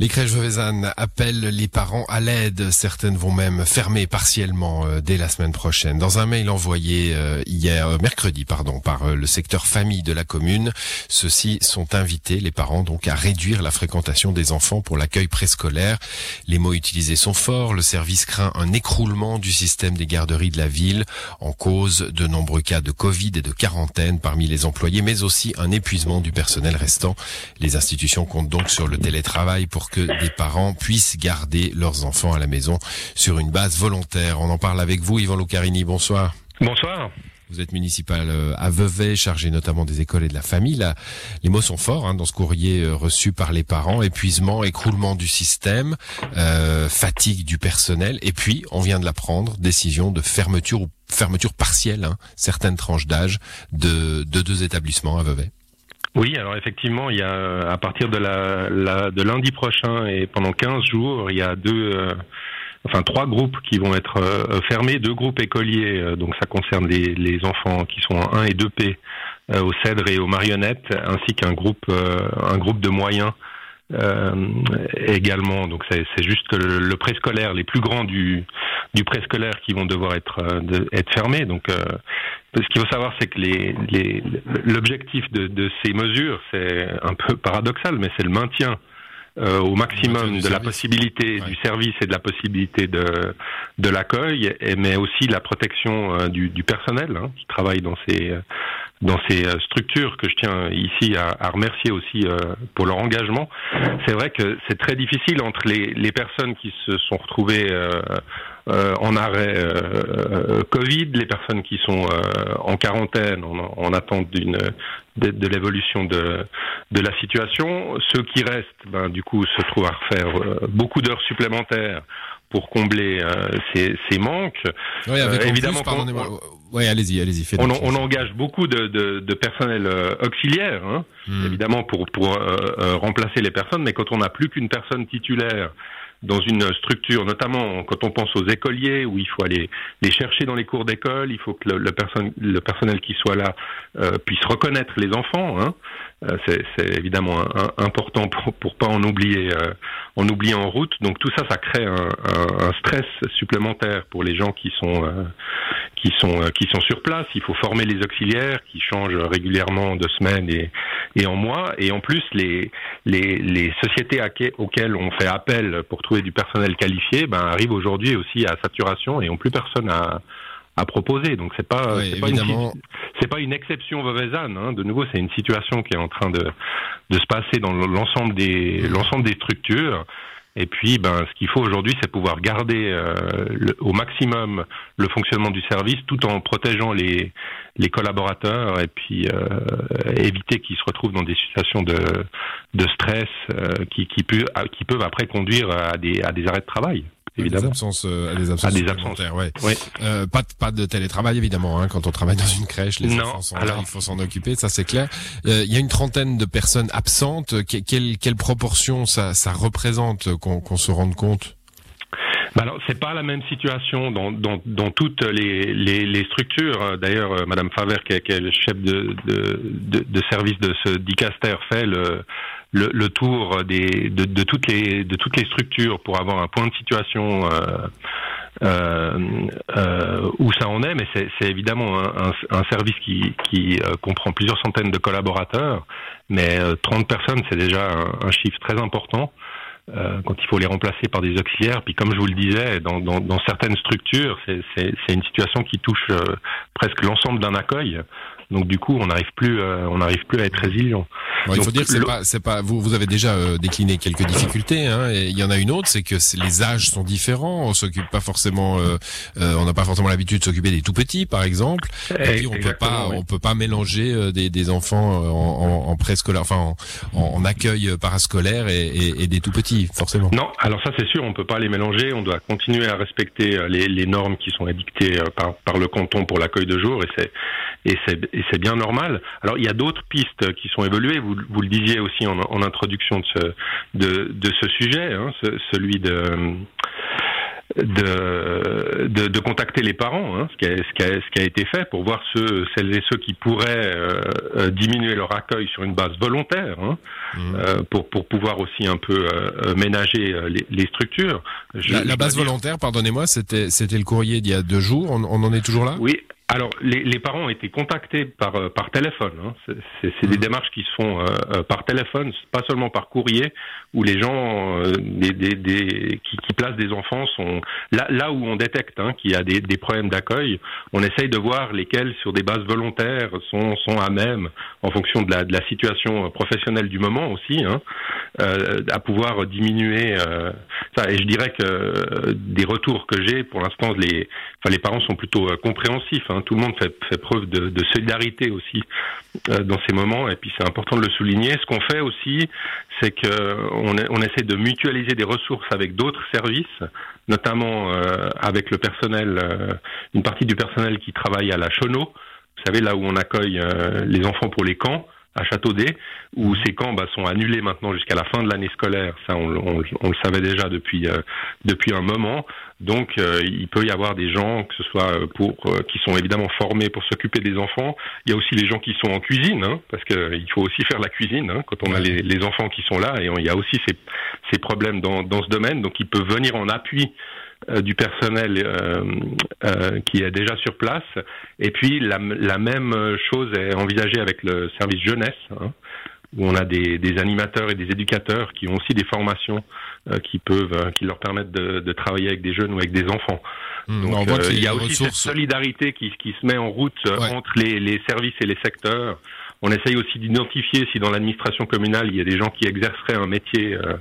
Les crèches Veuvezanne appellent les parents à l'aide. Certaines vont même fermer partiellement euh, dès la semaine prochaine. Dans un mail envoyé euh, hier, euh, mercredi, pardon, par le secteur famille de la commune, ceux-ci sont invités, les parents, donc, à réduire la fréquentation des enfants pour l'accueil préscolaire. Les mots utilisés sont forts. Le service craint un écroulement du système des garderies de la ville en cause de nombreux cas de Covid et de quarantaine parmi les employés, mais aussi un épuisement du personnel restant. Les institutions comptent donc sur le télétravail pour que des parents puissent garder leurs enfants à la maison sur une base volontaire. On en parle avec vous, Yvan Lucarini. Bonsoir. Bonsoir. Vous êtes municipal euh, à Vevey, chargé notamment des écoles et de la famille. Là, les mots sont forts hein, dans ce courrier euh, reçu par les parents. Épuisement, écroulement du système, euh, fatigue du personnel. Et puis, on vient de l'apprendre, décision de fermeture ou fermeture partielle, hein, certaines tranches d'âge de, de deux établissements à Vevey. Oui, alors effectivement, il y a à partir de la, de lundi prochain et pendant 15 jours, il y a deux euh, enfin trois groupes qui vont être euh, fermés, deux groupes écoliers, euh, donc ça concerne les, les, enfants qui sont en 1 et 2P au Cèdre et aux marionnettes, ainsi qu'un groupe un groupe de moyens euh, également. Donc c'est juste que le, le préscolaire, les plus grands du, du préscolaire qui vont devoir être, de, être fermés. Donc euh, ce qu'il faut savoir, c'est que l'objectif les, de, de, ces mesures, c'est un peu paradoxal, mais c'est le maintien euh, au maximum de la possibilité du service et de la possibilité de, de l'accueil, mais aussi la protection euh, du, du, personnel hein, qui travaille dans ces dans ces euh, structures que je tiens ici à, à remercier aussi euh, pour leur engagement. C'est vrai que c'est très difficile entre les, les, personnes qui se sont retrouvées euh, en arrêt euh, Covid, les personnes qui sont euh, en quarantaine en, en attente d'une de, de l'évolution de, de la situation. Ceux qui restent, ben, du coup, se trouvent à refaire beaucoup d'heures supplémentaires pour combler ces, ces, manques. Oui, avec évidemment, plus, oui, allez-y, allez-y. On, on, engage beaucoup de, de, de personnel auxiliaire, hein, hmm. évidemment, pour, pour euh, remplacer les personnes, mais quand on n'a plus qu'une personne titulaire dans une structure, notamment quand on pense aux écoliers, où il faut aller les chercher dans les cours d'école, il faut que le, le, person le personnel qui soit là euh, puisse reconnaître les enfants. Hein. Euh, c'est évidemment important pour, pas en oublier, euh, en oublier en route. Donc tout ça, ça crée un, stress supplémentaire pour les gens qui sont qui sont euh, qui sont sur place. Il faut former les auxiliaires qui changent régulièrement de semaine et, et en mois. Et en plus, les les, les sociétés auxquelles on fait appel pour trouver du personnel qualifié, ben arrivent aujourd'hui aussi à saturation et ont plus personne à à proposer. Donc c'est pas oui, c'est pas, une, pas une exception veuvezane. Hein. De nouveau, c'est une situation qui est en train de de se passer dans l'ensemble des l'ensemble des structures. Et puis, ben, ce qu'il faut aujourd'hui, c'est pouvoir garder euh, le, au maximum le fonctionnement du service, tout en protégeant les, collaborateurs et puis euh, éviter qu'ils se retrouvent dans des situations de, stress euh, qui, qui peuvent après conduire à des, à des arrêts de travail évidemment. À des absences, euh, à des absences, à des absences. Ouais. Oui. Euh, pas, de, pas de télétravail évidemment. Hein, quand on travaille dans une crèche, les non. enfants sont Alors... là, il faut s'en occuper, ça c'est clair. Euh, il y a une trentaine de personnes absentes. Que, quelle, quelle proportion ça, ça représente qu'on qu se rende compte? Bah alors, c'est pas la même situation dans, dans, dans toutes les, les, les structures. D'ailleurs, euh, Madame Faver, qui est, qui est le chef de, de, de, de service de ce dicaster, fait le, le, le tour des, de, de, toutes les, de toutes les structures pour avoir un point de situation euh, euh, euh, où ça en est, mais c'est évidemment un, un, service qui, qui euh, comprend plusieurs centaines de collaborateurs, mais 30 euh, personnes, c'est déjà un, chiffre très important. Euh, quand il faut les remplacer par des auxiliaires. Puis comme je vous le disais, dans, dans, dans certaines structures, c'est une situation qui touche presque l'ensemble d'un accueil. Donc du coup, on n'arrive plus, euh, on n'arrive plus à être résilient. Bon, il faut dire que c'est pas, c'est pas, vous, vous avez déjà euh, décliné quelques difficultés. Hein, et il y en a une autre, c'est que les âges sont différents. On s'occupe pas forcément, euh, euh on n'a pas forcément l'habitude de s'occuper des tout petits, par exemple. Et puis on peut pas, oui. on peut pas mélanger euh, des, des enfants en, en, en préscolaire, enfin en, en, accueil parascolaire et, et, et, des tout petits, forcément. Non, alors ça c'est sûr, on peut pas les mélanger. On doit continuer à respecter les, les normes qui sont édictées par, par le canton pour l'accueil de jour, et c'est et c'est bien normal. Alors il y a d'autres pistes qui sont évoluées. Vous, vous le disiez aussi en, en introduction de ce, de, de ce sujet, hein, ce, celui de de, de, de, contacter les parents, hein, ce, qui a, ce, qui a, ce, qui a, été fait pour voir ceux, celles et ceux qui pourraient euh, diminuer leur accueil sur une base volontaire, hein, mmh. euh, pour, pour pouvoir aussi un peu euh, ménager les, les structures. Je, la, la base volontaire, pardonnez-moi, c'était c'était le courrier d'il y a deux jours. On, on, en est toujours là? Oui, alors, les, les, parents ont été contactés par, euh, par téléphone. Hein. C'est mmh. des démarches qui se font euh, euh, par téléphone, pas seulement par courrier, où les gens euh, des, des, des, qui, qui, placent des enfants sont là, là où on détecte hein, qu'il y a des, des problèmes d'accueil. On essaye de voir lesquels, sur des bases volontaires, sont, sont à même, en fonction de la, de la situation professionnelle du moment aussi, hein, euh, à pouvoir diminuer ça. Et je dirais que des retours que j'ai, pour l'instant, les, enfin, les parents sont plutôt compréhensifs. Hein. Tout le monde fait, preuve de, solidarité aussi euh, dans ces moments, et puis c'est important de le souligner. Ce qu'on fait aussi, c'est qu'on on essaie de mutualiser des ressources avec d'autres services, notamment euh, avec le personnel, euh, une partie du personnel qui travaille à la Chono. Vous savez là où on accueille les enfants pour les camps à Châteaudet, où ces camps bah, sont annulés maintenant jusqu'à la fin de l'année scolaire. Ça, on, on, on, le savait déjà depuis euh, depuis un moment. Donc, euh, il peut y avoir des gens, que ce soit euh, pour qui sont évidemment formés pour s'occuper des enfants. Il y a aussi les gens qui sont en cuisine, hein, parce que il faut aussi faire la cuisine hein, quand on a les, les, enfants qui sont là. Et on, il y a aussi ces, ces problèmes dans, dans ce domaine. Donc, ils peuvent venir en appui euh, du personnel euh, euh, qui est déjà sur place. Et puis la, la, même chose est envisagée avec le service jeunesse, hein, où on a des, des, animateurs et des éducateurs qui ont aussi des formations euh, qui peuvent, qui leur permettent de, de, travailler avec des jeunes ou avec des enfants. Mmh, Donc il y a aussi ressources... cette solidarité qui, qui, se met en route ouais. entre les, les services et les secteurs. On essaye aussi d'identifier si dans l'administration communale il y a des gens qui exerceraient un métier euh,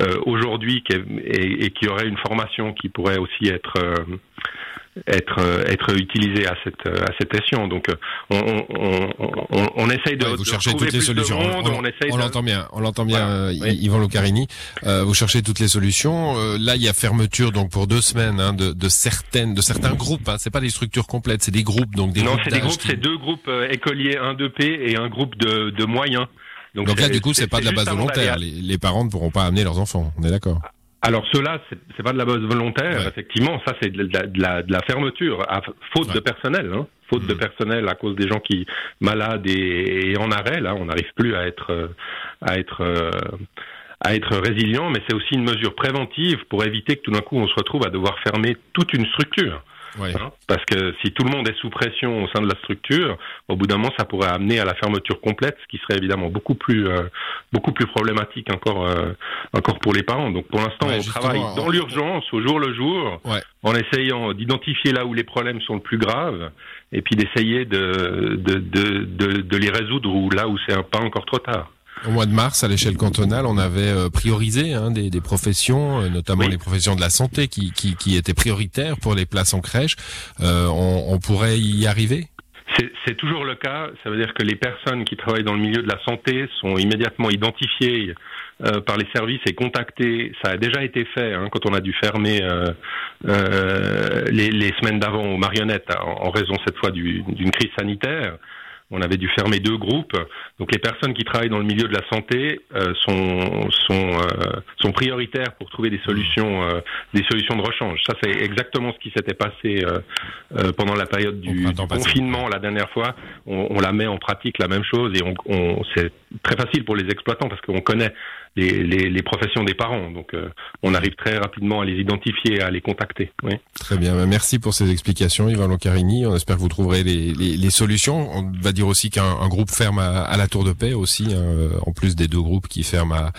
euh, aujourd'hui et, qui auraient une formation qui pourrait aussi être euh, être être utilisé à cette à cette échelon. Donc on, on, on, on essaye de, ouais, vous de cherchez toutes les solutions. Monde, on, on, l'entend bien, on l'entend bien, voilà. euh, oui. Yvan Locarini. Euh, vous cherchez toutes les solutions. Euh, là, il y a fermeture donc pour deux semaines hein, de, de, certaines de certains groupes. Hein. C'est pas des structures complètes, c'est des groupes donc des non, c'est des groupes, qui... c'est deux groupes euh, écoliers, un de P et un groupe de, de moyens. Donc, donc là, du coup, c'est pas de la base volontaire. Les, les, parents ne pourront pas amener leurs enfants. On est d'accord. Alors cela, c'est pas de la base volontaire, ouais. effectivement, ça c'est de, de, la, de la fermeture, à faute ouais. de personnel, hein, faute mmh. de personnel à cause des gens qui malades et, et en arrêt, là, on n'arrive plus à être à être à être résilient, mais c'est aussi une mesure préventive pour éviter que tout d'un coup on se retrouve à devoir fermer toute une structure. Ouais. Hein, parce que si tout le monde est sous pression au sein de la structure, au bout d'un moment, ça pourrait amener à la fermeture complète, ce qui serait évidemment beaucoup plus, euh, beaucoup plus problématique encore, euh, encore pour les parents. Donc pour l'instant, ouais, on travaille dans l'urgence, au jour le jour, ouais. en essayant d'identifier là où les problèmes sont le plus graves, et puis d'essayer de, de, de, de, de les résoudre ou là où c'est pas encore trop tard. Au mois de mars, à l'échelle cantonale, on avait euh, priorisé hein, des, des, professions, euh, notamment oui. les professions de la santé, qui, qui, qui, étaient prioritaires pour les places en crèche. Euh, on, on, pourrait y arriver? C'est toujours le cas. Ça veut dire que les personnes qui travaillent dans le milieu de la santé sont immédiatement identifiées euh, par les services et contactées. Ça a déjà été fait hein, quand on a dû fermer euh, euh, les, les, semaines d'avant aux marionnettes en, en raison cette fois d'une crise sanitaire on avait dû fermer deux groupes. Donc les personnes qui travaillent dans le milieu de la santé euh, sont sont euh, sont prioritaires pour trouver des solutions euh, des solutions de rechange. Ça c'est exactement ce qui s'était passé euh, euh, pendant la période du, du confinement la dernière fois. On, on, la met en pratique la même chose et on, on c'est très facile pour les exploitants parce qu'on connaît les, les, les, professions des parents. Donc, euh, on arrive très rapidement à les identifier à les contacter. Oui. Très bien. Merci pour ces explications, Yvan Locarini. On espère que vous trouverez les, les, les solutions. On va dire aussi qu'un groupe ferme à, à, la Tour de Paix aussi, hein, en plus des deux groupes qui ferment à,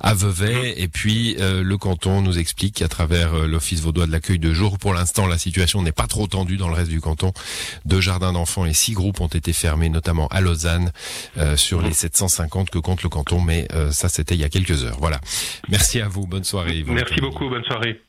à Vevey. Et puis, euh, le canton nous explique qu'à travers euh, l'Office vaudois de l'accueil de jour, pour l'instant, la situation n'est pas trop tendue dans le reste du canton. Deux jardins d'enfants et six groupes ont été fermés, notamment à Lausanne, euh, sur les 750 que compte le canton. Mais euh, ça, c'était il y a quelques heures. Voilà. Merci à vous. Bonne soirée. Merci beaucoup. Bonne soirée.